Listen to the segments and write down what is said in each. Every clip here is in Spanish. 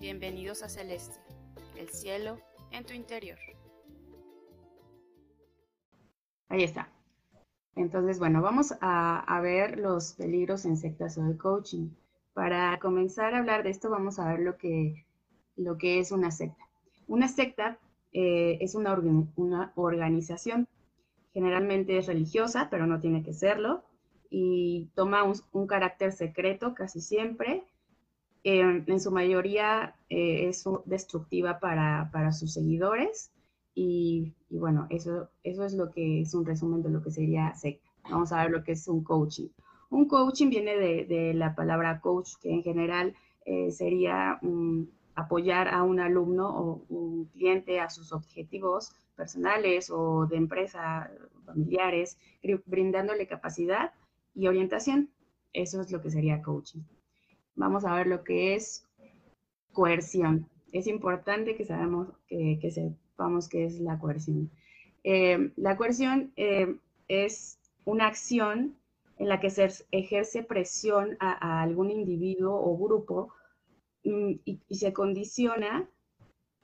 Bienvenidos a Celeste, el cielo en tu interior. Ahí está. Entonces, bueno, vamos a, ver los peligros en sectas o de coaching. Para comenzar a hablar de esto, vamos a ver lo que, lo que es una secta. Una secta eh, es una, una organización, generalmente es religiosa, pero no tiene que serlo, y toma un, carácter secreto casi siempre. Eh, en su mayoría eh, es destructiva para, para sus seguidores y, bueno, eso, eso es lo que es un resumen de lo que sería secta. Vamos a ver lo que es un coaching. Un coaching viene de, la palabra coach, que en general eh, sería apoyar a un alumno o un cliente a sus objetivos personales o de empresa, familiares, brindándole capacidad y orientación. Eso es lo que sería coaching. Vamos a ver lo que es coerción. Es importante que, sabemos, que, que se vamos, que es la coerción. Eh, la coerción eh, es una acción en la que se ejerce presión a, algún individuo o grupo mm, y, se condiciona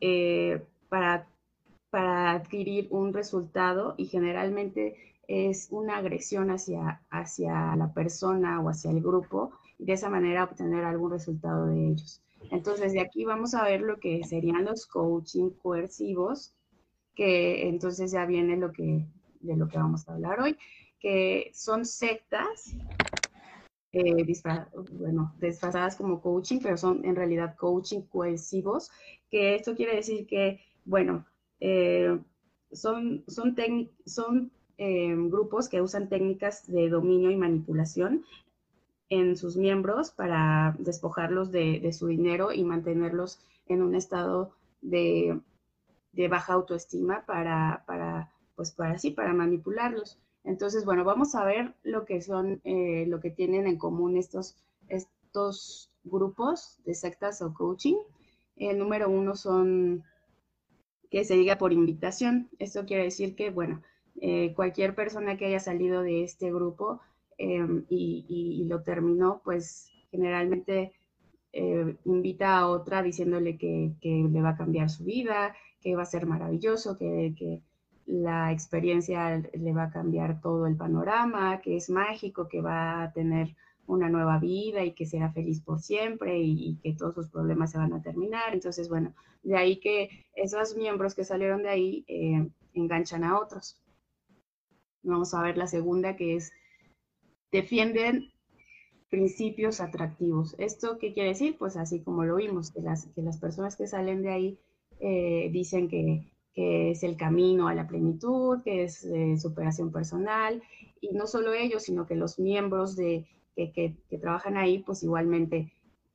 eh, para, para adquirir un resultado y generalmente es una agresión hacia, hacia la persona o hacia el grupo y de esa manera obtener algún resultado de ellos. Entonces, de aquí vamos a ver lo que serían los coaching coercivos, que entonces ya viene lo que, de lo que vamos a hablar hoy, que son sectas, eh, bueno, disfrazadas como coaching, pero son en realidad coaching coercivos, que esto quiere decir que, bueno, eh, son, son, son eh, grupos que usan técnicas de dominio y manipulación en sus miembros para despojarlos de, su dinero y mantenerlos en un estado de, baja autoestima para, para, pues para sí, para manipularlos. Entonces, bueno, vamos a ver lo que son, eh, lo que tienen en común estos, estos grupos de sectas o coaching. El número uno son que se diga por invitación. Esto quiere decir que, bueno, eh, cualquier persona que haya salido de este grupo Em, y, lo terminó, pues generalmente eh, invita a otra diciéndole que, le va a cambiar su vida, que va a ser maravilloso, que, la experiencia le va a cambiar todo el panorama, que es mágico, que va a tener una nueva vida y que será feliz por siempre y, que todos sus problemas se van a terminar. Entonces, bueno, de ahí que esos miembros que salieron de ahí eh, enganchan a otros. Vamos a ver la segunda, que es defienden principios atractivos. ¿Esto qué quiere decir? Pues así como lo vimos, que las, que las personas que salen de ahí eh, dicen que, es el camino a la plenitud, que es eh, superación personal, y no solo ellos, sino que los miembros de, que, trabajan ahí, pues igualmente,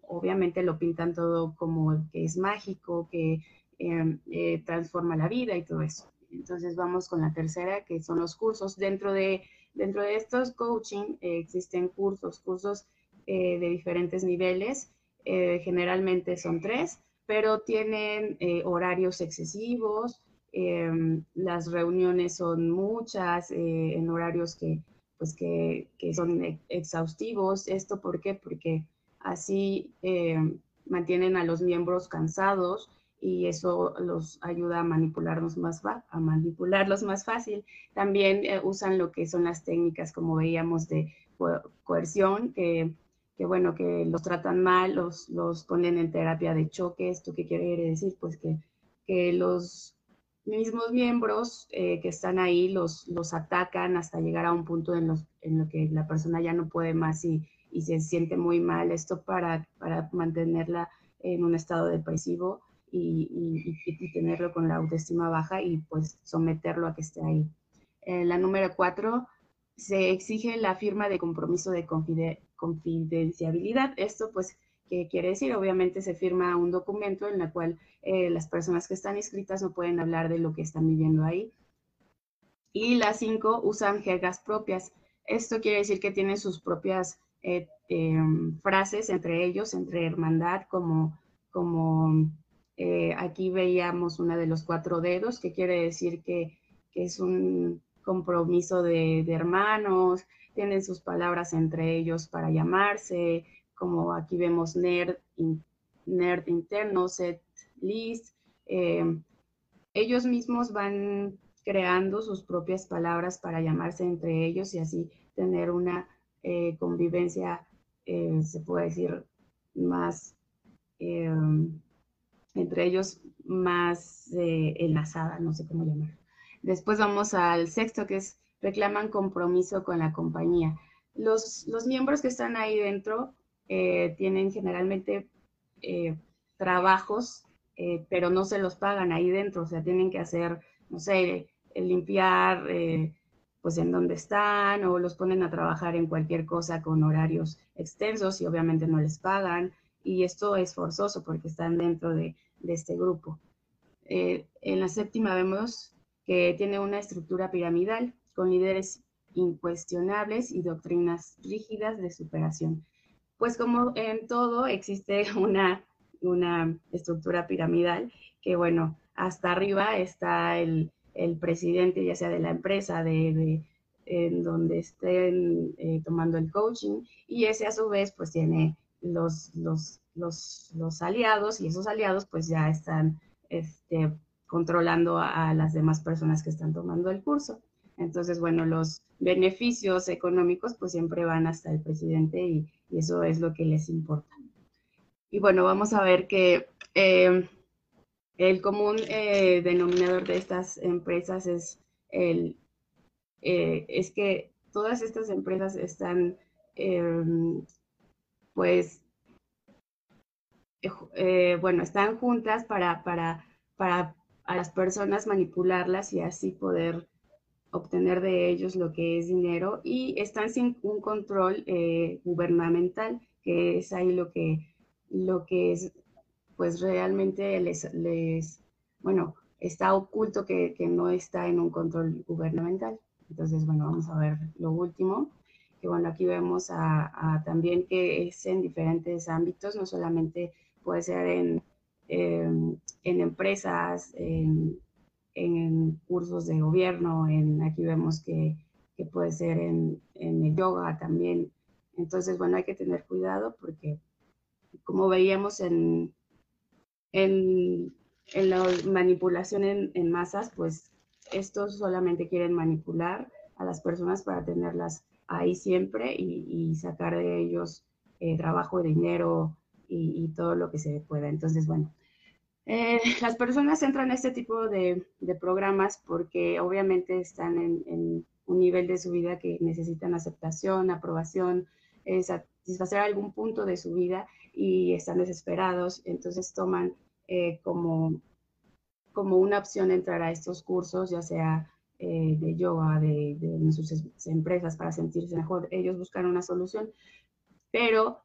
obviamente lo pintan todo como que es mágico, que em, eh, transforma la vida y todo eso. Entonces vamos con la tercera, que son los cursos. Dentro de Dentro de estos coaching eh, existen cursos, cursos eh, de diferentes niveles, eh, generalmente son tres, pero tienen horarios excesivos, em, las reuniones son muchas, en horarios que, pues que, que, son exhaustivos. ¿Esto por qué? Porque así em, mantienen a los miembros cansados y eso los ayuda a manipularnos más, a manipularlos más fácil. También eh, usan lo que son las técnicas, como veíamos, de coerción, que, que, bueno, que los tratan mal, los, los ponen en terapia de choque. ¿Esto qué quiere decir? Pues que, que los mismos miembros eh, que están ahí los, los atacan hasta llegar a un punto en, los, en lo que la persona ya no puede más y, y se siente muy mal. Esto para, para mantenerla en un estado depresivo y, tenerlo con la autoestima baja y pues someterlo a que esté ahí. Eh, la número cuatro, se exige la firma de compromiso de confidenciabilidad. Esto pues, ¿qué quiere decir? Obviamente se firma un documento en el cual eh, las personas que están inscritas no pueden hablar de lo que están viviendo ahí. Y las cinco usan jergas propias. Esto quiere decir que tienen sus propias eh, em, frases entre ellos, entre hermandad, como, como eh, aquí veíamos una de los cuatro dedos, que quiere decir que, es un compromiso de, hermanos, tienen sus palabras entre ellos para llamarse, como aquí vemos nerd, nerd interno, set list. Eh, ellos mismos van creando sus propias palabras para llamarse entre ellos y así tener una eh, convivencia, se puede decir, más entre ellos más enlazada, no sé cómo llamarlo. Después vamos al sexto, que es reclaman compromiso con la compañía. Los, los miembros que están ahí dentro eh, tienen generalmente eh, trabajos, eh, pero no se los pagan ahí dentro, o sea, tienen que hacer, no sé, limpiar pues en donde están o los ponen a trabajar en cualquier cosa con horarios extensos y obviamente no les pagan y esto es forzoso porque están dentro de, de este grupo. en la séptima vemos que tiene una estructura piramidal con líderes incuestionables y doctrinas rígidas de superación pues como en todo existe una, una estructura piramidal que, bueno, hasta arriba está el, presidente, ya sea de la empresa, de, en donde estén eh, tomando el coaching, y ese a su vez pues tiene los, los, los, aliados, y esos aliados pues ya están este, controlando a, las demás personas que están tomando el curso. Entonces, bueno, los beneficios económicos pues siempre van hasta el presidente y, eso es lo que les importa. Y bueno, vamos a ver que eh, el común eh, denominador de estas empresas es, el, eh, es que todas estas empresas están, pues, bueno, están juntas para, para, para a las personas manipularlas y así poder obtener de ellos lo que es dinero y están sin un control eh, gubernamental, que es ahí lo que, lo que es, pues realmente les, les bueno, está oculto que, que, no está en un control gubernamental. Entonces, bueno, vamos a ver lo último, que bueno, aquí vemos a, también que es en diferentes ámbitos, no solamente puede ser en, em, en empresas, en en cursos de gobierno, en aquí vemos que, puede ser en, el yoga también. Entonces, bueno, hay que tener cuidado porque como veíamos en, en, la manipulación en, masas, pues estos solamente quieren manipular a las personas para tenerlas ahí siempre y, sacar de ellos eh, trabajo, dinero y, y, todo lo que se pueda. Entonces, bueno, eh, las personas entran a este tipo de, programas porque obviamente están en, un nivel de su vida que necesitan aceptación, aprobación, eh, satisfacer algún punto de su vida y están desesperados, entonces toman eh, como, como una opción entrar a estos cursos, ya sea de yoga, de, de, sus empresas para sentirse mejor. Ellos buscan una solución, pero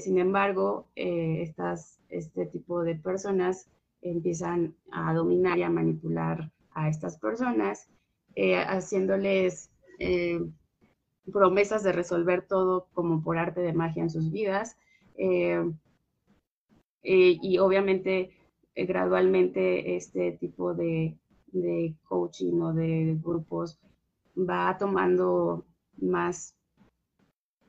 sin embargo, estas, este tipo de personas empiezan a dominar y a manipular a estas personas, eh, haciéndoles eh, promesas de resolver todo como por arte de magia en sus vidas. Eh, y obviamente, gradualmente, este tipo de, coaching o de grupos va tomando más,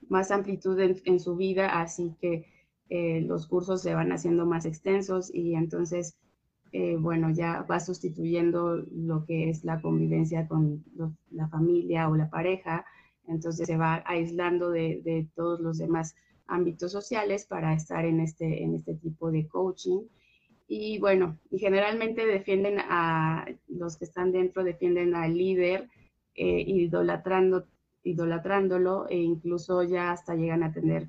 más amplitud en su vida, así que eh, los cursos se van haciendo más extensos y entonces, eh, bueno, ya va sustituyendo lo que es la convivencia con la familia o la pareja, entonces se va aislando de, todos los demás ámbitos sociales para estar en este, en este tipo de coaching. Y bueno, y generalmente defienden a los que están dentro, defienden al líder, eh, idolatrando, idolatrándolo e incluso ya hasta llegan a tener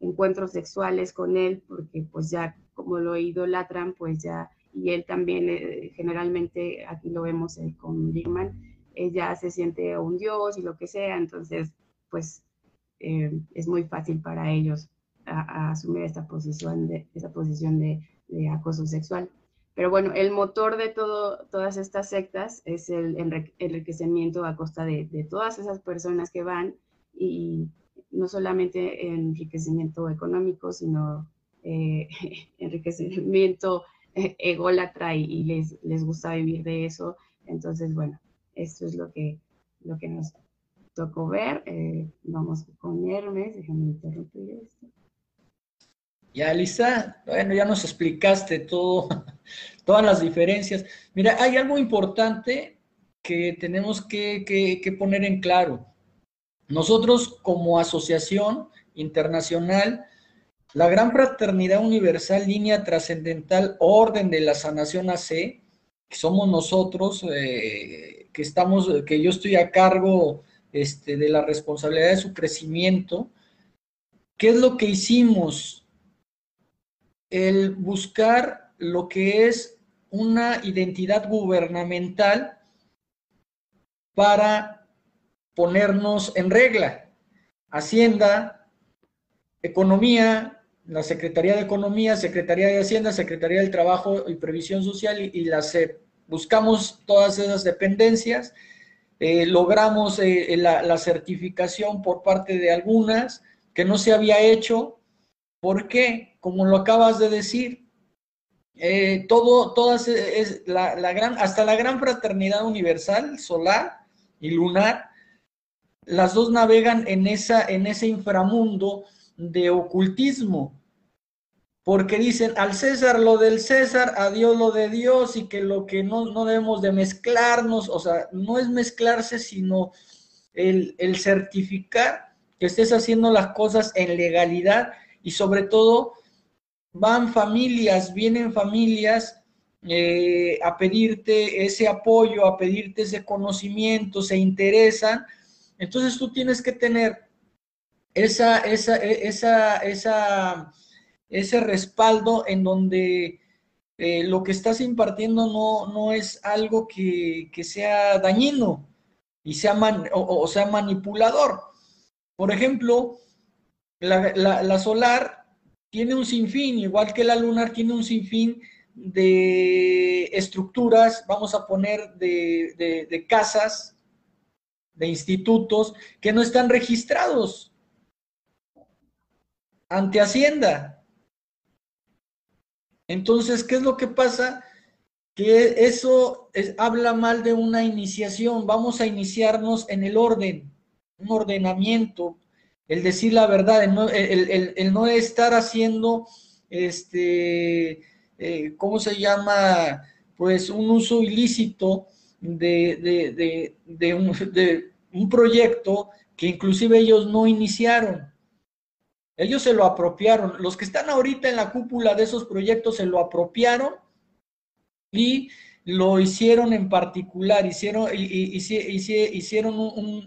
encuentros sexuales con él, porque pues ya como lo idolatran, pues ya, y él también eh, generalmente, aquí lo vemos eh, con Bigman, ella se siente un dios y lo que sea, entonces pues eh, es muy fácil para ellos asumir esta posición de, esa posición de, acoso sexual. Pero bueno, el motor de todo, todas estas sectas es el enriquecimiento a costa de, de todas esas personas que van y no solamente enriquecimiento económico, sino eh, enriquecimiento ególatra y, y, les, les gusta vivir de eso. Entonces, bueno, esto es lo que, lo que nos tocó ver. Eh, vamos con Hermes, déjenme interrumpir esto. Ya, Lisa, bueno, ya nos explicaste todo, todas las diferencias. Mira, hay algo importante que tenemos que, que poner en claro. Nosotros como asociación internacional, la Gran Fraternidad Universal, línea trascendental, orden de la sanación AC, que somos nosotros, eh, que estamos, que yo estoy a cargo este, de la responsabilidad de su crecimiento. ¿Qué es lo que hicimos? El buscar lo que es una identidad gubernamental para ponernos en regla. Hacienda, economía, la Secretaría de Economía, Secretaría de Hacienda, Secretaría del Trabajo y Previsión Social y, la SEP. Buscamos todas esas dependencias, eh, logramos eh, la, certificación por parte de algunas que no se había hecho. ¿Por qué? Como lo acabas de decir, eh, todo, todas, es la, la, gran, hasta la gran fraternidad universal, solar y lunar, las dos navegan en, esa, en ese inframundo de ocultismo, porque dicen al César lo del César, a Dios lo de Dios y que lo que no, no debemos de mezclarnos, o sea, no es mezclarse, sino el, el certificar que estés haciendo las cosas en legalidad y sobre todo van familias, vienen familias eh, a pedirte ese apoyo, a pedirte ese conocimiento, se interesan. Entonces tú tienes que tener esa, esa, e, esa, esa, ese respaldo en donde eh, lo que estás impartiendo no, no es algo que, sea dañino y sea o, sea manipulador. Por ejemplo, la, solar tiene un sinfín, igual que la lunar tiene un sinfín de estructuras, vamos a poner de, de casas, de institutos que no están registrados ante Hacienda. Entonces, ¿qué es lo que pasa? Que eso habla mal de una iniciación. Vamos a iniciarnos en el orden, un ordenamiento, el decir la verdad, el no, estar haciendo, este, eh, ¿cómo se llama? Pues un uso ilícito de, un, de un proyecto que inclusive ellos no iniciaron. Ellos se lo apropiaron. Los que están ahorita en la cúpula de esos proyectos se lo apropiaron y lo hicieron en particular, hicieron, hicieron un,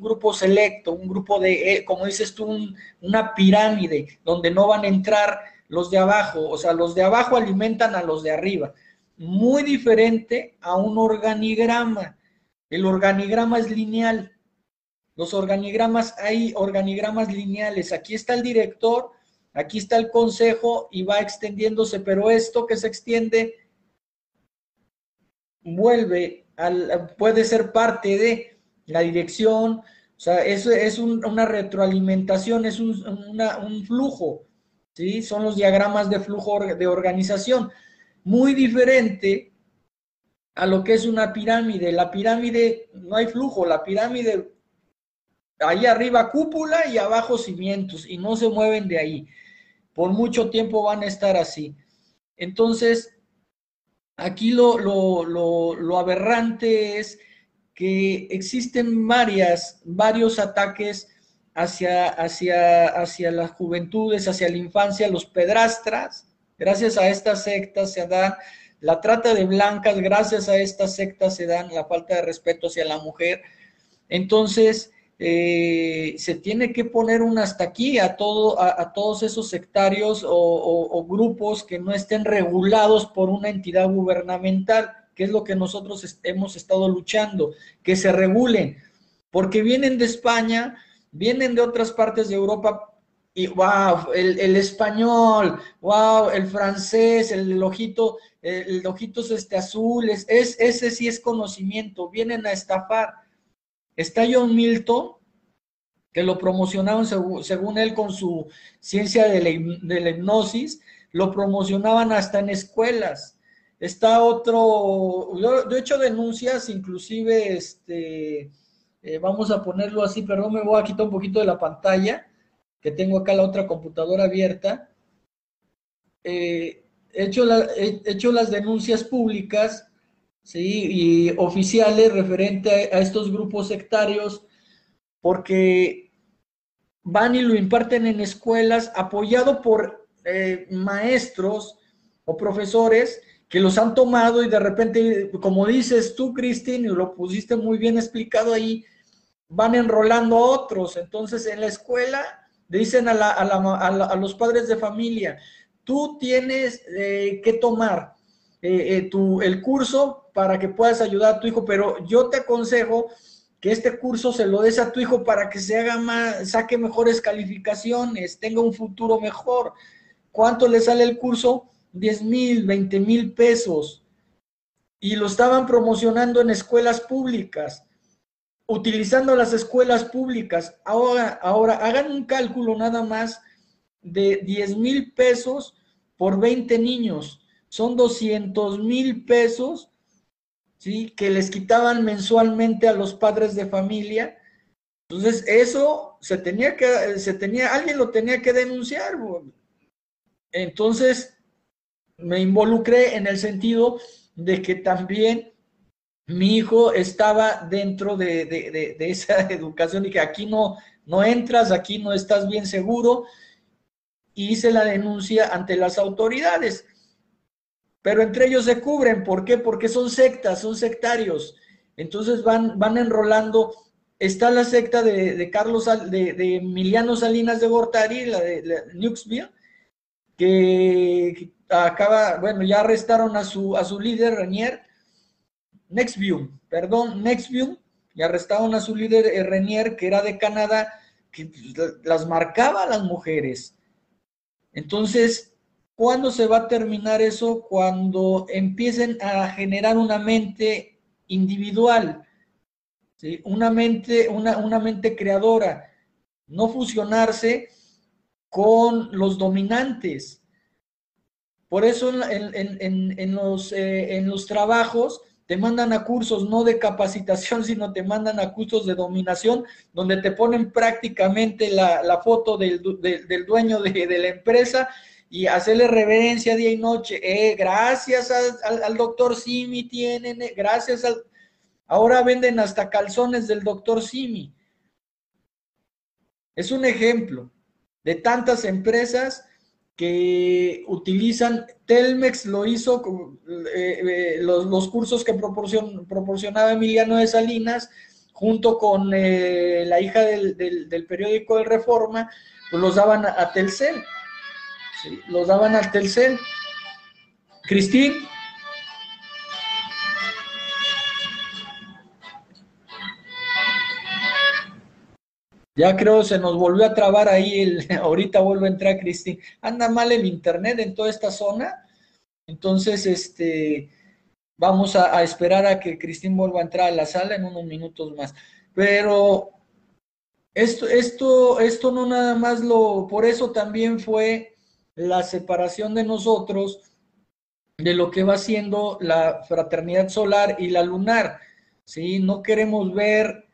grupo selecto, un grupo de, eh, como dices tú, una pirámide donde no van a entrar los de abajo, o sea, los de abajo alimentan a los de arriba. Muy diferente a un organigrama. El organigrama es lineal. Los organigramas, hay organigramas lineales. Aquí está el director, aquí está el consejo y va extendiéndose, pero esto que se extiende vuelve, al, puede ser parte de la dirección, o sea, eso es una retroalimentación, es un, un flujo, ¿sí? Son los diagramas de flujo de organización. Muy diferente a lo que es una pirámide. La pirámide no hay flujo, la pirámide ahí arriba cúpula y abajo cimientos y no se mueven de ahí. Por mucho tiempo van a estar así. Entonces, aquí lo, lo, aberrante es que existen varias, varios ataques hacia, hacia, hacia las juventudes, hacia la infancia, los pedrastras. Gracias a estas sectas se dan la trata de blancas, gracias a estas sectas se dan la falta de respeto hacia la mujer. Entonces, eh, se tiene que poner un hasta aquí a, todo, a, todos esos sectarios o, grupos que no estén regulados por una entidad gubernamental, que es lo que nosotros hemos estado luchando, que se regulen, porque vienen de España, vienen de otras partes de Europa y wow, el, español, wow, el francés, el, ojito, el, ojitos este azules, es, ese sí es conocimiento, vienen a estafar Está John Milton, que lo promocionaban según, él con su ciencia de la, hipnosis, lo promocionaban hasta en escuelas. Está otro, yo, he hecho denuncias, inclusive, este, eh, vamos a ponerlo así, perdón, me voy a quitar un poquito de la pantalla, que tengo acá la otra computadora abierta, eh, he, hecho he, hecho las denuncias públicas ¿sí? y oficiales referente a, estos grupos sectarios, porque van y lo imparten en escuelas apoyado por eh, maestros o profesores que los han tomado y de repente, como dices tú, Cristín, y lo pusiste muy bien explicado ahí, van enrolando a otros. Entonces, en la escuela dicen a, a, los padres de familia, tú tienes eh, que tomar eh, eh, tu, el curso para que puedas ayudar a tu hijo, pero yo te aconsejo que este curso se lo des a tu hijo para que se haga más, saque mejores calificaciones, tenga un futuro mejor. ¿Cuánto le sale el curso? 10 mil, 20 mil pesos. Y lo estaban promocionando en escuelas públicas, utilizando las escuelas públicas. Ahora, ahora hagan un cálculo nada más de 10 mil pesos por 20 niños. Son 200 mil pesos, ¿sí? Que les quitaban mensualmente a los padres de familia. Entonces, eso se tenía que, se tenía, alguien lo tenía que denunciar. Entonces, me involucré en el sentido de que también mi hijo estaba dentro de, esa educación y que aquí no, no entras, aquí no estás bien seguro. hice la denuncia ante las autoridades. Pero entre ellos se cubren. ¿Por qué? Porque son sectas, son sectarios. Entonces van, van enrolando. Está la secta de, Carlos, de, Emiliano Salinas de Gortari, la de, la que acaba, bueno, ya arrestaron a su, a su líder, Renier, Nextview, perdón, Nextview, y arrestaron a su líder, eh, Renier, que era de Canadá, que las marcaba a las mujeres. Entonces, ¿cuándo se va a terminar eso? Cuando empiecen a generar una mente individual, una, mente, una, una mente creadora, no fusionarse con los dominantes. Por eso en, los, eh, en los trabajos te mandan a cursos no de capacitación, sino te mandan a cursos de dominación, donde te ponen prácticamente la, foto del, dueño de, la empresa y hacerle reverencia día y noche. Eh, gracias al, doctor Simi tienen, gracias al... Ahora venden hasta calzones del doctor Simi. Es un ejemplo de tantas empresas que utilizan, Telmex lo hizo, eh, eh, los, cursos que proporcionaba Emiliano de Salinas, junto con eh, la hija del, periódico de Reforma, pues los daban a, Telcel, los daban a Telcel. Cristín. Ya creo se nos volvió a trabar ahí, el, ahorita vuelve a entrar Cristín. Anda mal el internet en toda esta zona. Entonces, este, vamos a, esperar a que Cristín vuelva a entrar a la sala en unos minutos más. Pero esto, esto, esto no nada más lo, por eso también fue la separación de nosotros de lo que va siendo la fraternidad solar y la lunar. ¿sí? No queremos ver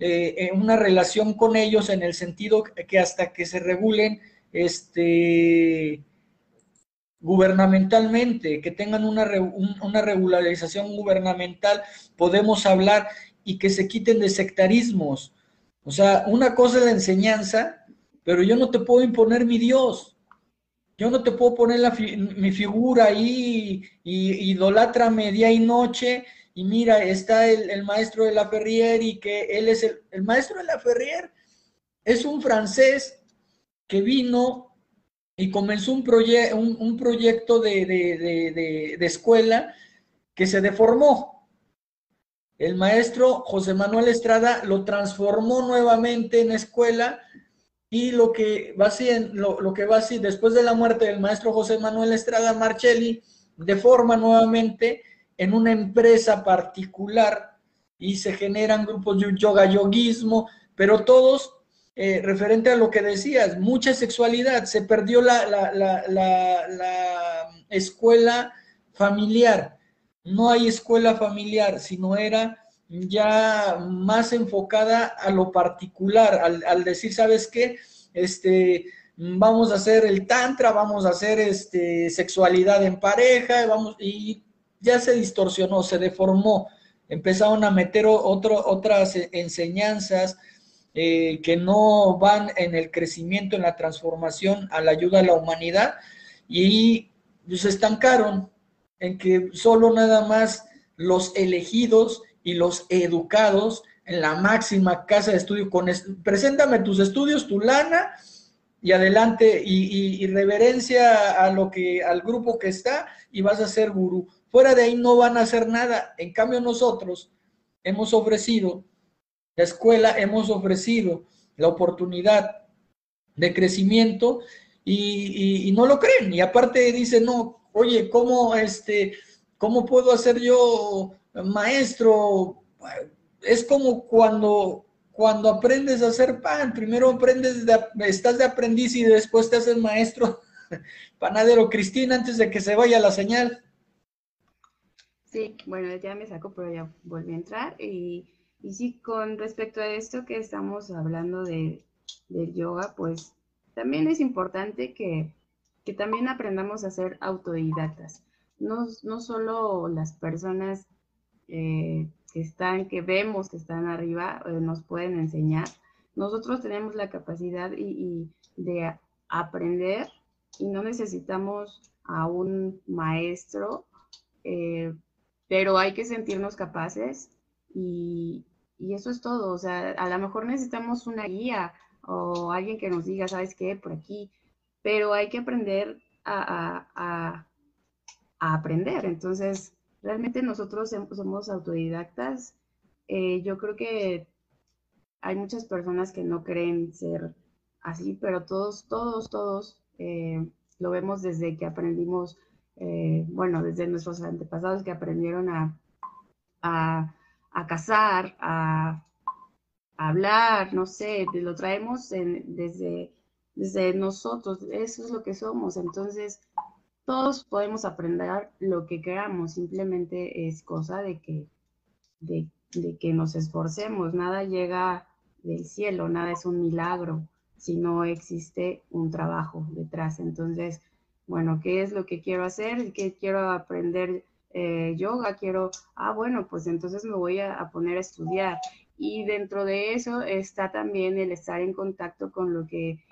eh, una relación con ellos en el sentido que hasta que se regulen este, gubernamentalmente, que tengan una, una regularización gubernamental, podemos hablar y que se quiten de sectarismos. O sea, una cosa es la enseñanza, pero yo no te puedo imponer mi Dios. Yo no te puedo poner mi figura ahí y idolatrame día y noche y mira, está el, maestro de la Ferrier y que él es el, maestro de la Ferrier, es un francés que vino y comenzó un, un, proyecto de, escuela que se deformó. El maestro José Manuel Estrada lo transformó nuevamente en escuela y lo que va lo, lo que va así, después de la muerte del maestro José Manuel Estrada Marcelli, deforma nuevamente en una empresa particular y se generan grupos de yoga yoguismo, pero todos eh, referente a lo que decías, mucha sexualidad, se perdió la, la, escuela familiar, no hay escuela familiar, sino era ya más enfocada a lo particular, al, decir, ¿sabes qué? este, vamos a hacer el tantra, vamos a hacer este, sexualidad en pareja, vamos, y ya se distorsionó, se deformó, empezaron a meter otro, otras enseñanzas eh, que no van en el crecimiento, en la transformación, a la ayuda a la humanidad, y se estancaron en que solo nada más los elegidos y los educados en la máxima casa de estudio, con preséntame tus estudios, tu lana, y adelante, y, reverencia a lo que, al grupo que está, y vas a ser gurú. Fuera de ahí no van a hacer nada. En cambio, nosotros hemos ofrecido, la escuela hemos ofrecido la oportunidad de crecimiento y, no lo creen. Y aparte dicen, no, oye, ¿cómo, este, ¿cómo puedo hacer yo maestro? Es como cuando, cuando aprendes a hacer pan, primero aprendes, de, estás de aprendiz y después te haces maestro, panadero Cristina, antes de que se vaya la señal. Sí, bueno, ya me saco, pero ya volví a entrar. Y, y sí, con respecto a esto que estamos hablando de, del yoga, pues también es importante que, que también aprendamos a ser autodidactas. No, no solo las personas eh, que están, que vemos que están arriba, eh, nos pueden enseñar. Nosotros tenemos la capacidad y, de aprender y no necesitamos a un maestro, eh, pero hay que sentirnos capaces y, y, eso es todo. O sea, a lo mejor necesitamos una guía o alguien que nos diga, ¿sabes qué? Por aquí. Pero hay que aprender a, aprender. Entonces, realmente nosotros somos autodidactas. Eh, yo creo que hay muchas personas que no creen ser así, pero todos, todos, todos eh, lo vemos desde que aprendimos, eh, bueno, desde nuestros antepasados que aprendieron a, a, a cazar, a hablar, no sé, lo traemos desde, desde nosotros, eso es lo que somos. Entonces, todos podemos aprender lo que queramos, simplemente es cosa de que, de, que nos esforcemos, nada llega del cielo, nada es un milagro si no existe un trabajo detrás. Entonces, bueno, ¿qué es lo que quiero hacer? ¿Qué quiero aprender eh, yoga? Quiero, ah, bueno, pues entonces me voy a, poner a estudiar. Y dentro de eso está también el estar en contacto con lo que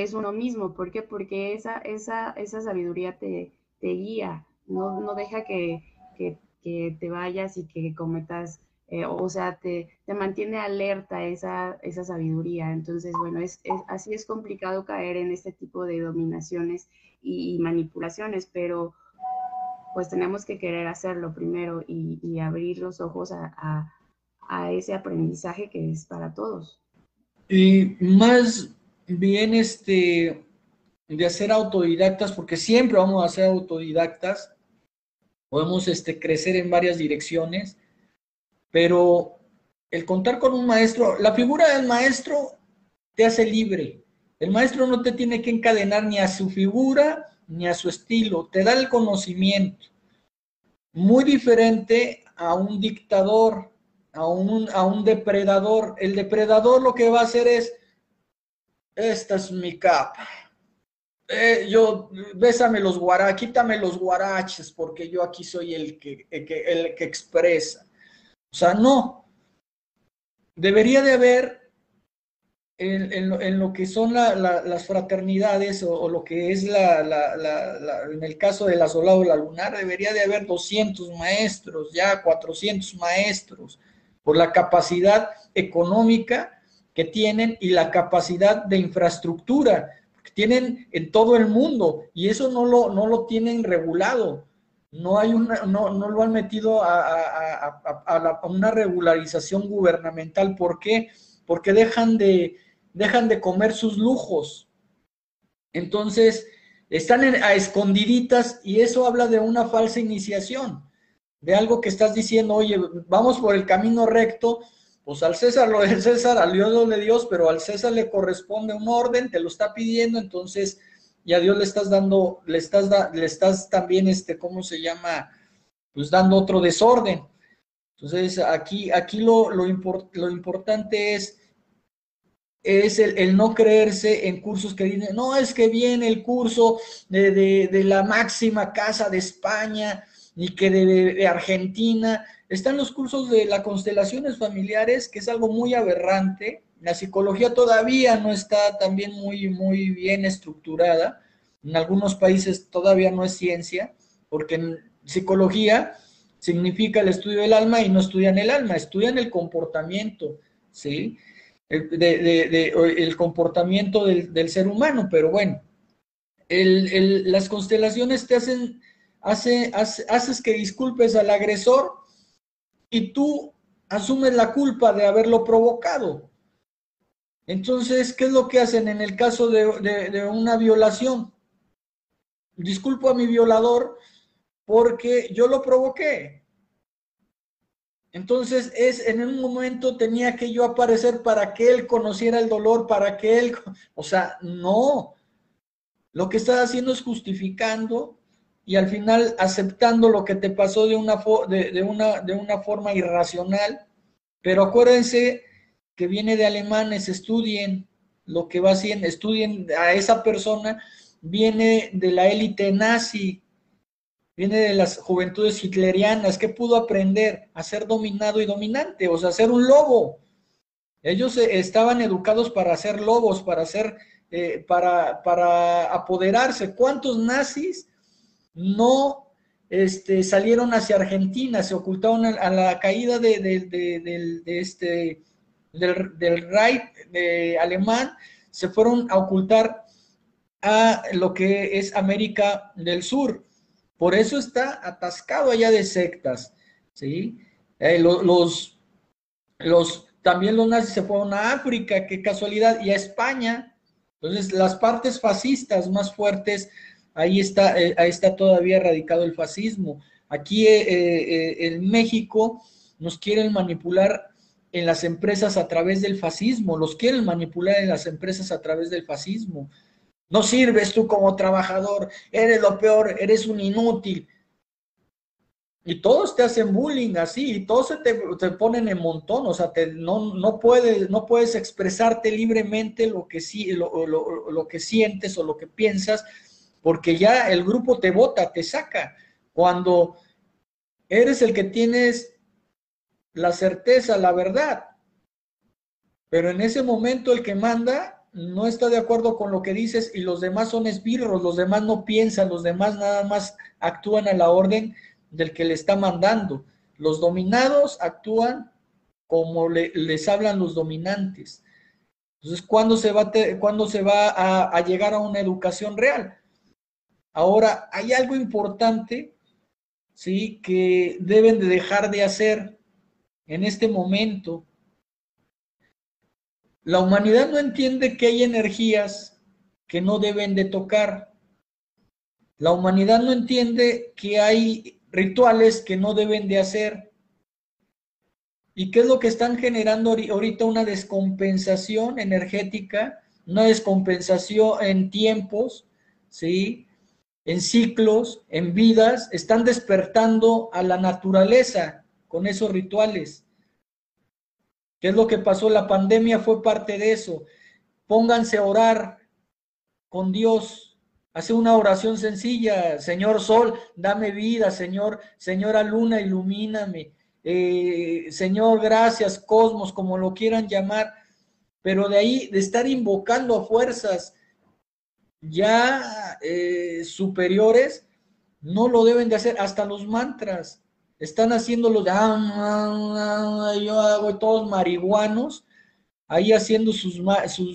es uno mismo. ¿Por qué? Porque esa, esa, esa sabiduría te, te guía, no, no deja que, que, te vayas y que cometas, eh, o sea, te, te, mantiene alerta esa, esa sabiduría. Entonces, bueno, es, así es complicado caer en este tipo de dominaciones y, manipulaciones, pero pues tenemos que querer hacerlo primero y, abrir los ojos a a ese aprendizaje que es para todos. Y más bien este, de hacer autodidactas, porque siempre vamos a ser autodidactas, podemos este, crecer en varias direcciones, pero el contar con un maestro, la figura del maestro te hace libre. El maestro no te tiene que encadenar ni a su figura ni a su estilo, te da el conocimiento. Muy diferente a un dictador a un, a un depredador. El depredador lo que va a hacer es, esta es mi capa. Eh, yo, bésame los guaraches, quítame los guaraches, porque yo aquí soy el que, el que, expresa. O sea, no. Debería de haber en, lo que son las fraternidades o, lo que es la, en el caso del asolado la lunar, debería de haber 200 maestros, ya 400 maestros, por la capacidad económica que tienen y la capacidad de infraestructura que tienen en todo el mundo y eso no lo, no lo tienen regulado. No, hay una, no, no lo han metido a, a, una regularización gubernamental. ¿Por qué? Porque dejan de, dejan de comer sus lujos. Entonces, están a escondiditas y eso habla de una falsa iniciación de algo que estás diciendo, oye, vamos por el camino recto, pues al César lo del César, al Dios de Dios, pero al César le corresponde un orden, te lo está pidiendo, entonces y a Dios le estás dando, le estás, le estás también, este, ¿cómo se llama? Pues dando otro desorden. Entonces, aquí, aquí lo, lo, lo importante es es el, no creerse en cursos que dicen, no, es que viene el curso de, la máxima casa de España y que de, Argentina. Están los cursos de las constelaciones familiares, que es algo muy aberrante. La psicología todavía no está también muy, muy bien estructurada. En algunos países todavía no es ciencia, porque psicología significa el estudio del alma y no estudian el alma, estudian el comportamiento, ¿sí? el, comportamiento del, ser humano, pero bueno, las constelaciones te hacen, hace, haces que disculpes al agresor y tú asumes la culpa de haberlo provocado. Entonces, ¿qué es lo que hacen en el caso de, una violación? Disculpo a mi violador porque yo lo provoqué. Entonces, es en un momento tenía que yo aparecer para que él conociera el dolor, para que él, o sea, no. Lo que estás haciendo es justificando y al final aceptando lo que te pasó de una, de, una, de una forma irracional. Pero acuérdense que viene de alemanes, estudien lo que va haciendo, estudien a esa persona, viene de la élite nazi, viene de las juventudes hitlerianas, que pudo aprender a ser dominado y dominante, o sea, ser un lobo. Ellos eh, estaban educados para ser lobos, para ser, eh, para, para apoderarse. ¿Cuántos nazis no este, salieron hacia Argentina, se ocultaron a, la caída de, de, este, del, del Reich alemán, se fueron a ocultar a lo que es América del Sur. Por eso está atascado allá de sectas, ¿sí? Eh, los, los, también los nazis se fueron a África, qué casualidad, y a España. Entonces, las partes fascistas más fuertes, ahí está, eh, ahí está todavía radicado el fascismo. Aquí eh, en México nos quieren manipular en las empresas a través del fascismo, los quieren manipular en las empresas a través del fascismo. No sirves tú como trabajador, eres lo peor, eres un inútil. Y todos te hacen bullying así, y todos te, te ponen en montón, o sea, no, no, puedes, no puedes expresarte libremente lo que, lo, lo que sientes o lo que piensas, porque ya el grupo te vota, te saca. Cuando eres el que tienes la certeza, la verdad, pero en ese momento el que manda no está de acuerdo con lo que dices y los demás son esbirros, los demás no piensan, los demás nada más actúan a la orden del que le está mandando. Los dominados actúan como les hablan los dominantes. Entonces, ¿cuándo se va, ¿cuándo se va a llegar a una educación real? Ahora, hay algo importante, ¿sí? Que deben de dejar de hacer en este momento la humanidad no entiende que hay energías que no deben de tocar. La humanidad no entiende que hay rituales que no deben de hacer. ¿Y qué es lo que están generando ahorita? Una descompensación energética, una descompensación en tiempos, ¿sí? En ciclos, en vidas, están despertando a la naturaleza con esos rituales. ¿Qué es lo que pasó? La pandemia fue parte de eso. Pónganse a orar con Dios. Hace una oración sencilla. Señor Sol, dame vida. Señor, Señora Luna, ilumíname. Eh, señor, gracias, Cosmos, como lo quieran llamar. Pero de ahí, de estar invocando a fuerzas ya eh, superiores, no lo deben de hacer. Hasta los mantras están haciéndolo de, ah, ah, ah, yo hago todos marihuanos, ahí haciendo sus,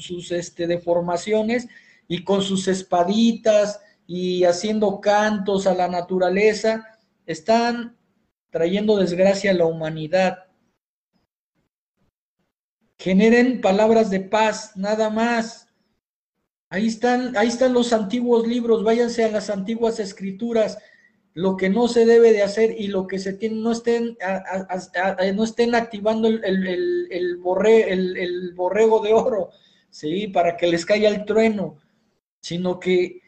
sus, este, deformaciones y con sus espaditas y haciendo cantos a la naturaleza, están trayendo desgracia a la humanidad. Generen palabras de paz, nada más. Ahí están, ahí están los antiguos libros, váyanse a las antiguas escrituras, lo que no se debe de hacer y lo que se tiene, no estén, no estén activando el, el, el, borrego de oro, ¿sí? Para que les caiga el trueno, sino que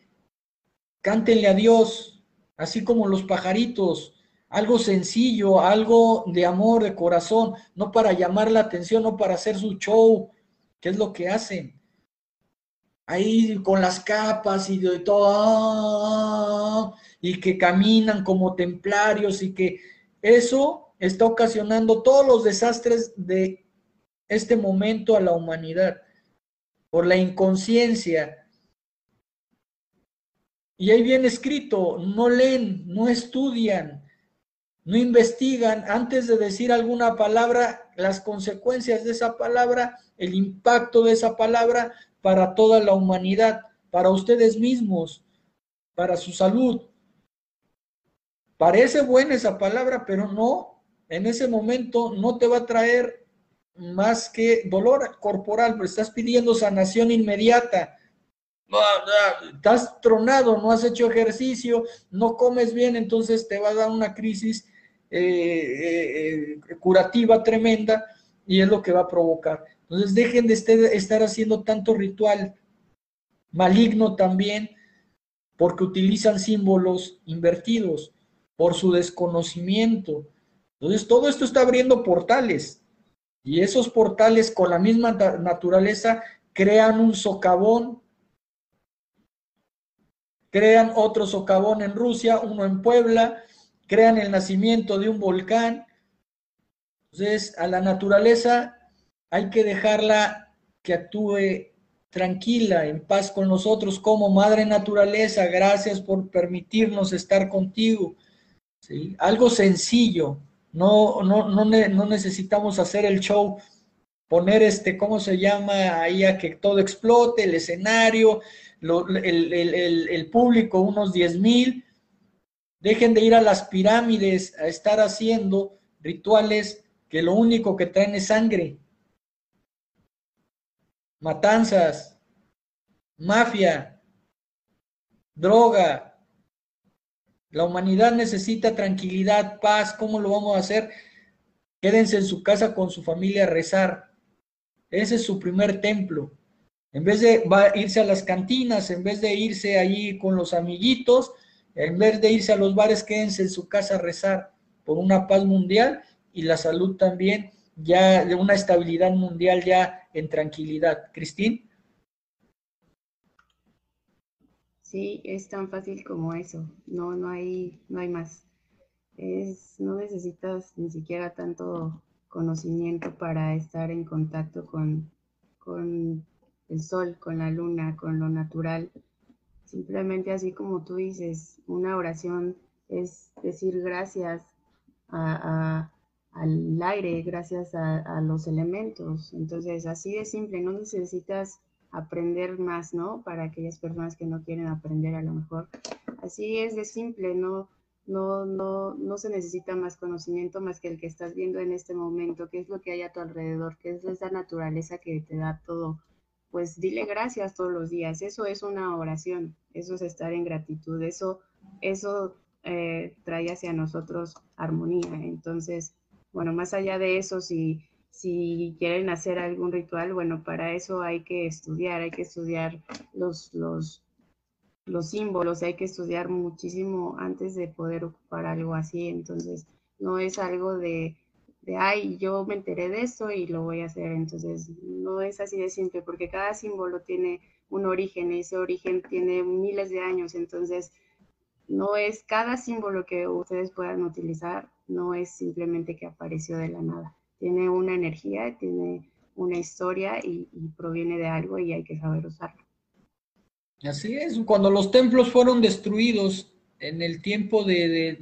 cántenle a Dios, así como los pajaritos, algo sencillo, algo de amor, de corazón, no para llamar la atención, no para hacer su show, ¿Qué es lo que hacen? Ahí con las capas y de todo, y que caminan como templarios y que eso está ocasionando todos los desastres de este momento a la humanidad por la inconsciencia. Y ahí viene escrito, no leen, no estudian, no investigan antes de decir alguna palabra, las consecuencias de esa palabra, el impacto de esa palabra para toda la humanidad, para ustedes mismos, para su salud. Parece buena esa palabra, pero no, en ese momento no te va a traer más que dolor corporal, pero estás pidiendo sanación inmediata. Estás tronado, no has hecho ejercicio, no comes bien, entonces te va a dar una crisis eh, eh, eh, curativa tremenda y es lo que va a provocar. Entonces dejen de estar haciendo tanto ritual maligno también porque utilizan símbolos invertidos por su desconocimiento. Entonces todo esto está abriendo portales y esos portales con la misma naturaleza crean un socavón, crean otro socavón en Rusia, uno en Puebla, crean el nacimiento de un volcán. Entonces, a la naturaleza hay que dejarla que actúe tranquila, en paz con nosotros como Madre Naturaleza. Gracias por permitirnos estar contigo. ¿sí? Algo sencillo, no, no, no, necesitamos hacer el show, poner este, ¿cómo se llama? Ahí a que todo explote, el escenario, el, el, el, público, unos 10 mil. Dejen de ir a las pirámides a estar haciendo rituales que lo único que traen es sangre, matanzas, mafia, droga, la humanidad necesita tranquilidad, paz. ¿Cómo lo vamos a hacer? Quédense en su casa con su familia a rezar. Ese es su primer templo. En vez de irse a las cantinas, en vez de irse allí con los amiguitos, en vez de irse a los bares, quédense en su casa a rezar por una paz mundial y la salud también, ya de una estabilidad mundial ya en tranquilidad. Cristín. Sí, es tan fácil como eso. No, no hay, no hay más. Es, no necesitas ni siquiera tanto conocimiento para estar en contacto con, con el sol, con la luna, con lo natural. Simplemente así como tú dices, una oración es decir gracias al aire, gracias a, los elementos. Entonces, así de simple, no necesitas aprender más, ¿no? Para aquellas personas que no quieren aprender a lo mejor. Así es de simple, no, no, no, no se necesita más conocimiento más que el que estás viendo en este momento, qué es lo que hay a tu alrededor, qué es esa naturaleza que te da todo. Pues dile gracias todos los días, eso es una oración, eso es estar en gratitud, eso, eso eh, trae hacia nosotros armonía. Entonces, bueno, más allá de eso, si si quieren hacer algún ritual, bueno, para eso hay que estudiar, hay que estudiar los, los, los símbolos, hay que estudiar muchísimo antes de poder ocupar algo así. Entonces, no es algo de, de, ay, yo me enteré de esto y lo voy a hacer. Entonces, no es así de simple, porque cada símbolo tiene un origen, y ese origen tiene miles de años. Entonces, no es cada símbolo que ustedes puedan utilizar, no es simplemente que apareció de la nada tiene una energía, tiene una historia y, proviene de algo y hay que saber usarlo. Así es, cuando los templos fueron destruidos en el tiempo de,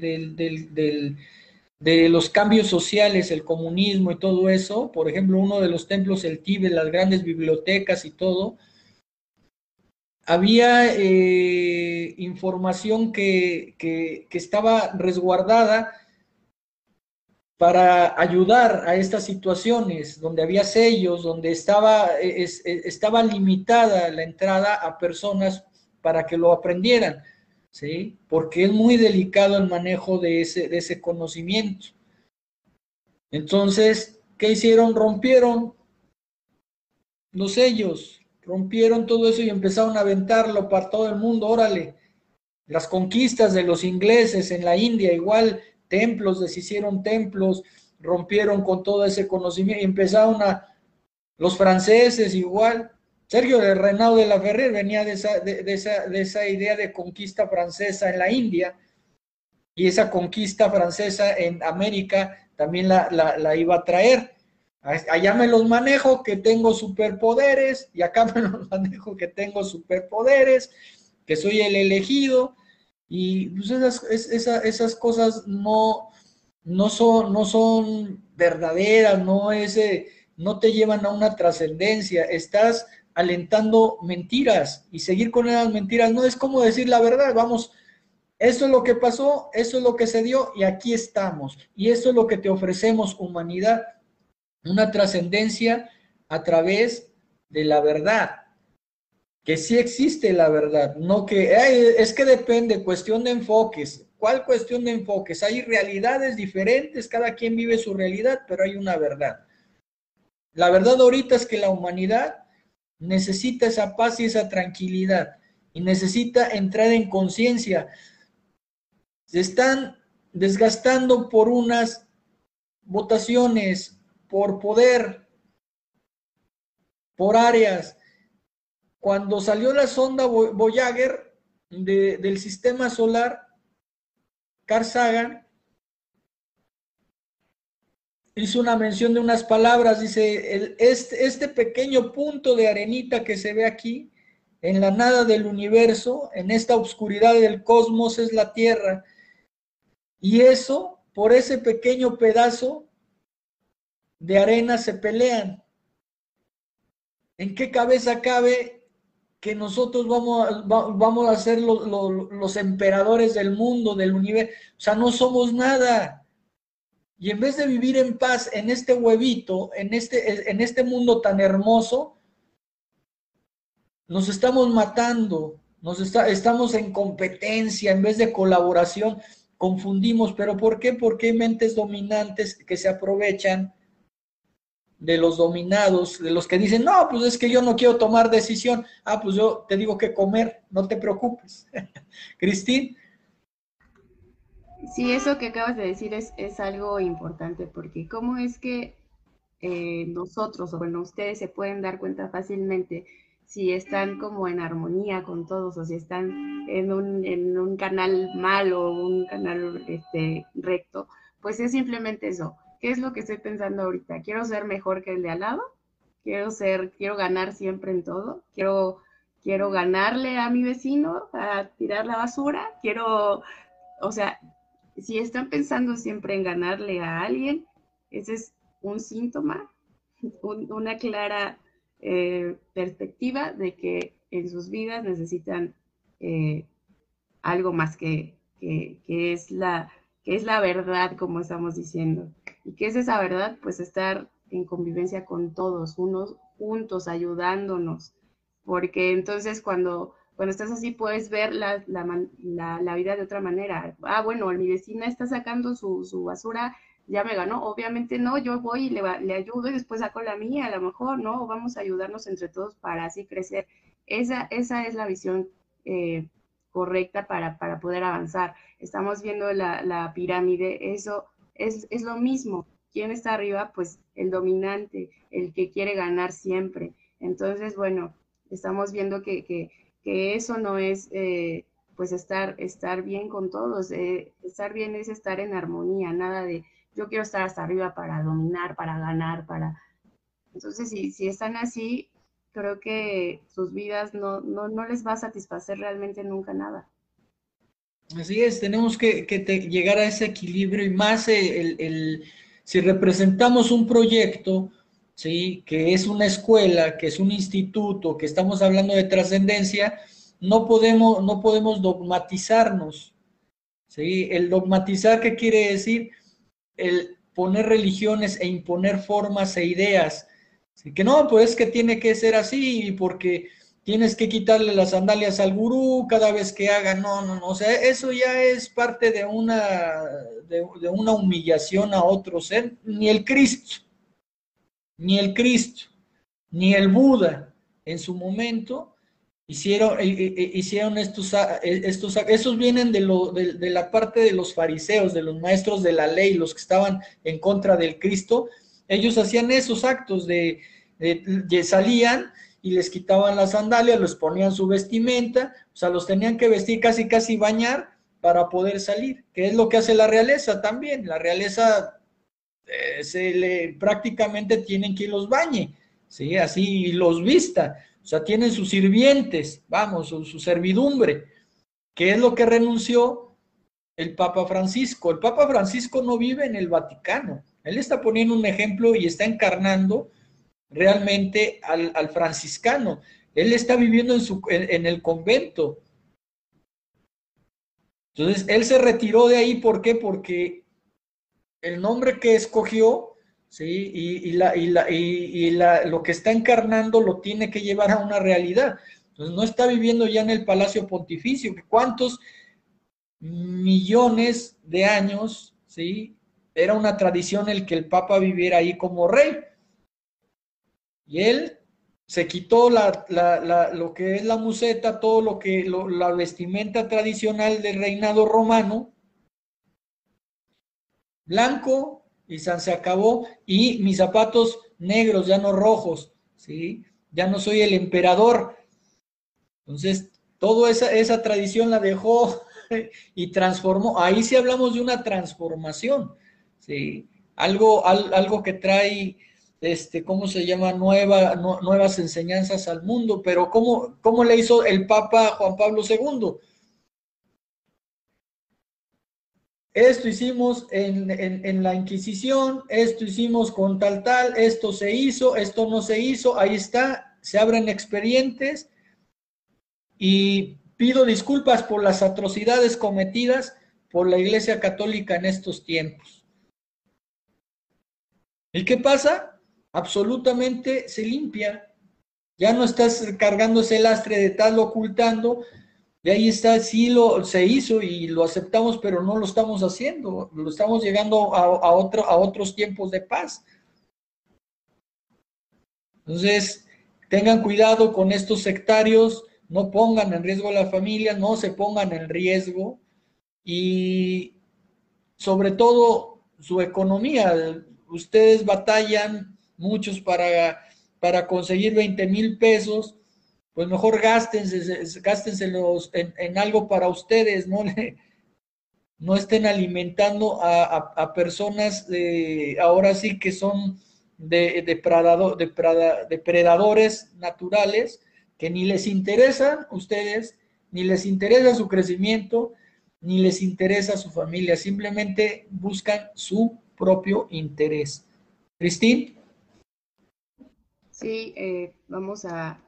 de, los cambios sociales, el comunismo y todo eso, por ejemplo, uno de los templos, el Tíbet, las grandes bibliotecas y todo, había eh, información que, que, estaba resguardada para ayudar a estas situaciones donde había sellos, donde estaba, e, estaba limitada la entrada a personas para que lo aprendieran, ¿sí? Porque es muy delicado el manejo de ese, de ese conocimiento. Entonces, ¿qué hicieron? Rompieron los sellos, rompieron todo eso y empezaron a aventarlo para todo el mundo, órale. Las conquistas de los ingleses en la India, igual templos, deshicieron templos, rompieron con todo ese conocimiento y empezaron a, Los franceses igual. Sergio de Renaud de la Ferrer venía de esa, de, esa, de esa idea de conquista francesa en la India y esa conquista francesa en América también la, la, iba a traer. Allá me los manejo que tengo superpoderes y acá me los manejo que tengo superpoderes, que soy el elegido y pues esas, esas, esas cosas no, no, son, no son verdaderas, no, es, no te llevan a una trascendencia, estás alentando mentiras y seguir con esas mentiras no es como decir la verdad, vamos, eso es lo que pasó, eso es lo que se dio y aquí estamos. Y eso es lo que te ofrecemos, humanidad, una trascendencia a través de la verdad, que sí existe la verdad, no que es que depende, cuestión de enfoques. ¿Cuál cuestión de enfoques? Hay realidades diferentes, cada quien vive su realidad, pero hay una verdad. La verdad ahorita es que la humanidad necesita esa paz y esa tranquilidad y necesita entrar en conciencia se están desgastando por unas votaciones, por poder, por áreas. Cuando salió la sonda Voyager del sistema solar, Carl Sagan hizo una mención de unas palabras, dice, este, este pequeño punto de arenita que se ve aquí, en la nada del universo, en esta oscuridad del cosmos es la Tierra y eso, por ese pequeño pedazo de arena se pelean. ¿En qué cabeza cabe que nosotros vamos a, vamos a ser los, emperadores del mundo, del universo? O sea, no somos nada. Y en vez de vivir en paz en este huevito, en este, en este mundo tan hermoso, nos estamos matando, nos está, estamos en competencia en vez de colaboración confundimos, pero ¿por qué? Porque hay mentes dominantes que se aprovechan de los dominados, de los que dicen, no, pues es que yo no quiero tomar decisión. Ah, pues yo te digo que comer, no te preocupes. Cristín. Sí, eso que acabas de decir es, es algo importante, porque cómo es que eh, nosotros, o bueno, ustedes se pueden dar cuenta fácilmente si están como en armonía con todos o si están en un, en un canal malo o un canal este, recto, pues es simplemente eso. ¿Qué es lo que estoy pensando ahorita? ¿Quiero ser mejor que el de al lado? ¿Quiero ser, quiero ganar siempre en todo? ¿Quiero, quiero ganarle a mi vecino a tirar la basura? ¿Quiero, o sea, si están pensando siempre en ganarle a alguien, ese es un síntoma, una clara eh, perspectiva de que en sus vidas necesitan eh, algo más que, que, es la, que es la verdad, como estamos diciendo. ¿Y qué es esa verdad? Pues estar en convivencia con todos, unos juntos, ayudándonos, porque entonces cuando, cuando estás así puedes ver la, la, la, vida de otra manera. Ah, bueno, mi vecina está sacando su, su basura ya me ganó. Obviamente no, yo voy y le, le ayudo y después saco la mía, a lo mejor, ¿no? Vamos a ayudarnos entre todos para así crecer. Esa, esa es la visión eh, correcta para, para, poder avanzar. Estamos viendo la, la pirámide, eso es, es, lo mismo. ¿Quién está arriba? Pues el dominante, el que quiere ganar siempre. Entonces, bueno, estamos viendo que, que, que eso no es... Eh, pues estar, estar bien con todos, eh, estar bien es estar en armonía, nada de, yo quiero estar hasta arriba para dominar, para ganar, para... Entonces, si, si están así, creo que sus vidas no, no, no les va a satisfacer realmente nunca nada. Así es, tenemos que, llegar a ese equilibrio y más el, el, si representamos un proyecto, ¿sí? que es una escuela, que es un instituto, que estamos hablando de trascendencia, no podemos, no podemos dogmatizarnos. ¿sí? El dogmatizar, ¿qué quiere decir? el poner religiones e imponer formas e ideas. Que no, pues es que tiene que ser así porque tienes que quitarle las sandalias al gurú cada vez que haga, no, no, no, o sea, eso ya es parte de una, de, una humillación a otro ser, ni el Cristo, ni el Cristo, ni el Buda en su momento hicieron, eh, eh, eh, hicieron estos, estos, esos vienen de, lo, de, la parte de los fariseos, de los maestros de la ley, los que estaban en contra del Cristo, ellos hacían esos actos de, eh, salían y les quitaban las sandalias, les ponían su vestimenta, o sea, los tenían que vestir casi, casi bañar para poder salir, que es lo que hace la realeza también. La realeza eh, se le prácticamente tienen que los bañe, ¿sí? Así los vista. O sea, tienen sus sirvientes, vamos, su, su servidumbre, que es lo que renunció el Papa Francisco. El Papa Francisco no vive en el Vaticano. Él está poniendo un ejemplo y está encarnando realmente al, franciscano. Él está viviendo en, su, en, el convento. Entonces, él se retiró de ahí, ¿por qué? Porque el nombre que escogió, ¿sí? Y, la, y, la, y la, lo que está encarnando lo tiene que llevar a una realidad. Entonces, no está viviendo ya en el Palacio Pontificio. ¿Cuántos millones de años, ¿sí? Era una tradición el que el Papa viviera ahí como rey. Y él se quitó lo que es la museta, todo lo que la vestimenta tradicional del reinado romano, blanco, y se acabó, y mis zapatos negros, ya no rojos, ¿sí? Ya no soy el emperador. Entonces, toda esa, esa tradición la dejó y transformó. Ahí sí hablamos de una transformación, ¿sí? Algo, algo que trae este, ¿cómo se llama? Nueva, nuevas enseñanzas al mundo, pero ¿cómo, ¿cómo le hizo el Papa Juan Pablo II? Esto hicimos en, en, la Inquisición, esto hicimos con tal tal, esto se hizo, esto no se hizo, ahí está, se abren expedientes y pido disculpas por las atrocidades cometidas por la Iglesia Católica en estos tiempos. ¿Y qué pasa? absolutamente se limpia. Ya no estás cargando ese lastre de tal ocultando. Y ahí está, sí lo se hizo y lo aceptamos, pero no lo estamos haciendo. Lo estamos llegando a, a otros tiempos de paz. Entonces, tengan cuidado con estos sectarios, no pongan en riesgo a la familia, no se pongan en riesgo y sobre todo su economía. Ustedes batallan muchos para, para conseguir 20 mil pesos, pues mejor gástense, gástenselos en, en algo para ustedes, ¿no? no estén alimentando a, personas ahora sí que son de, de, depredadores naturales que ni les interesan ustedes, ni les interesa su crecimiento, ni les interesa su familia, simplemente buscan su propio interés. Cristín. Sí, eh, vamos a,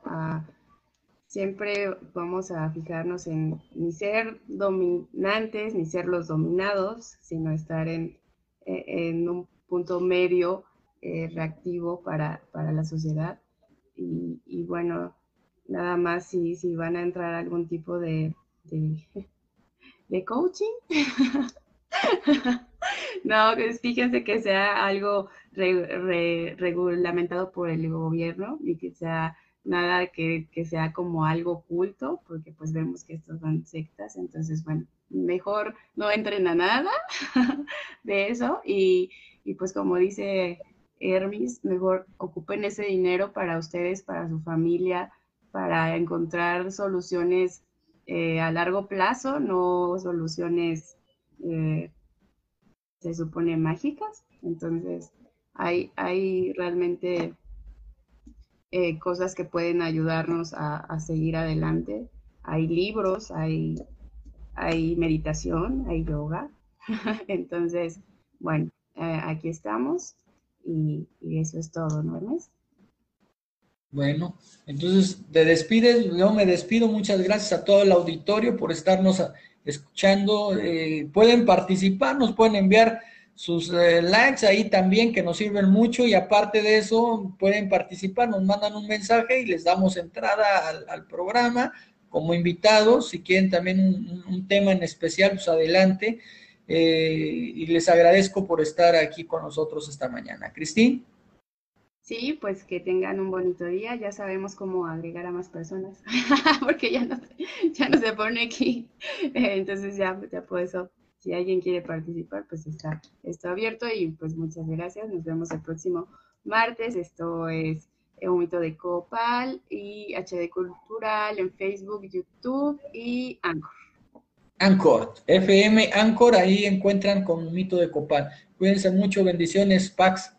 siempre vamos a fijarnos en ni ser dominantes, ni ser los dominados, sino estar en, e, un punto medio eh, reactivo para, la sociedad. Y, bueno, nada más si, si van a entrar algún tipo de, de, coaching. no, pues fíjense que sea algo regulamentado por el gobierno y que sea nada que, sea como algo oculto, porque pues vemos que estos son sectas, entonces bueno, mejor no entren a nada de eso y, pues como dice Hermes, mejor ocupen ese dinero para ustedes, para su familia, para encontrar soluciones eh, a largo plazo, no soluciones, eh, se supone, mágicas. Entonces, hay, realmente eh, cosas que pueden ayudarnos a, seguir adelante. Hay libros, hay, hay meditación, hay yoga. Entonces, bueno, eh, aquí estamos y, eso es todo, ¿no, Ernest? Bueno, entonces te despides, yo me despido, muchas gracias a todo el auditorio por estarnos escuchando. Eh, pueden participar, nos pueden enviar sus eh, likes ahí también que nos sirven mucho y aparte de eso pueden participar, nos mandan un mensaje y les damos entrada al, programa como invitados, si quieren también un, tema en especial, pues adelante. Eh, y les agradezco por estar aquí con nosotros esta mañana. Cristín. Sí, pues que tengan un bonito día. Ya sabemos cómo agregar a más personas, porque ya no, ya no se pone aquí. Entonces ya, ya por eso si alguien quiere participar, pues está, está abierto y pues muchas gracias. Nos vemos el próximo martes. Esto es Un Mito de Copal y HD Cultural en Facebook, YouTube y Anchor. Anchor, FM Anchor, ahí encuentran con Mito de Copal. Cuídense mucho, bendiciones, Pax.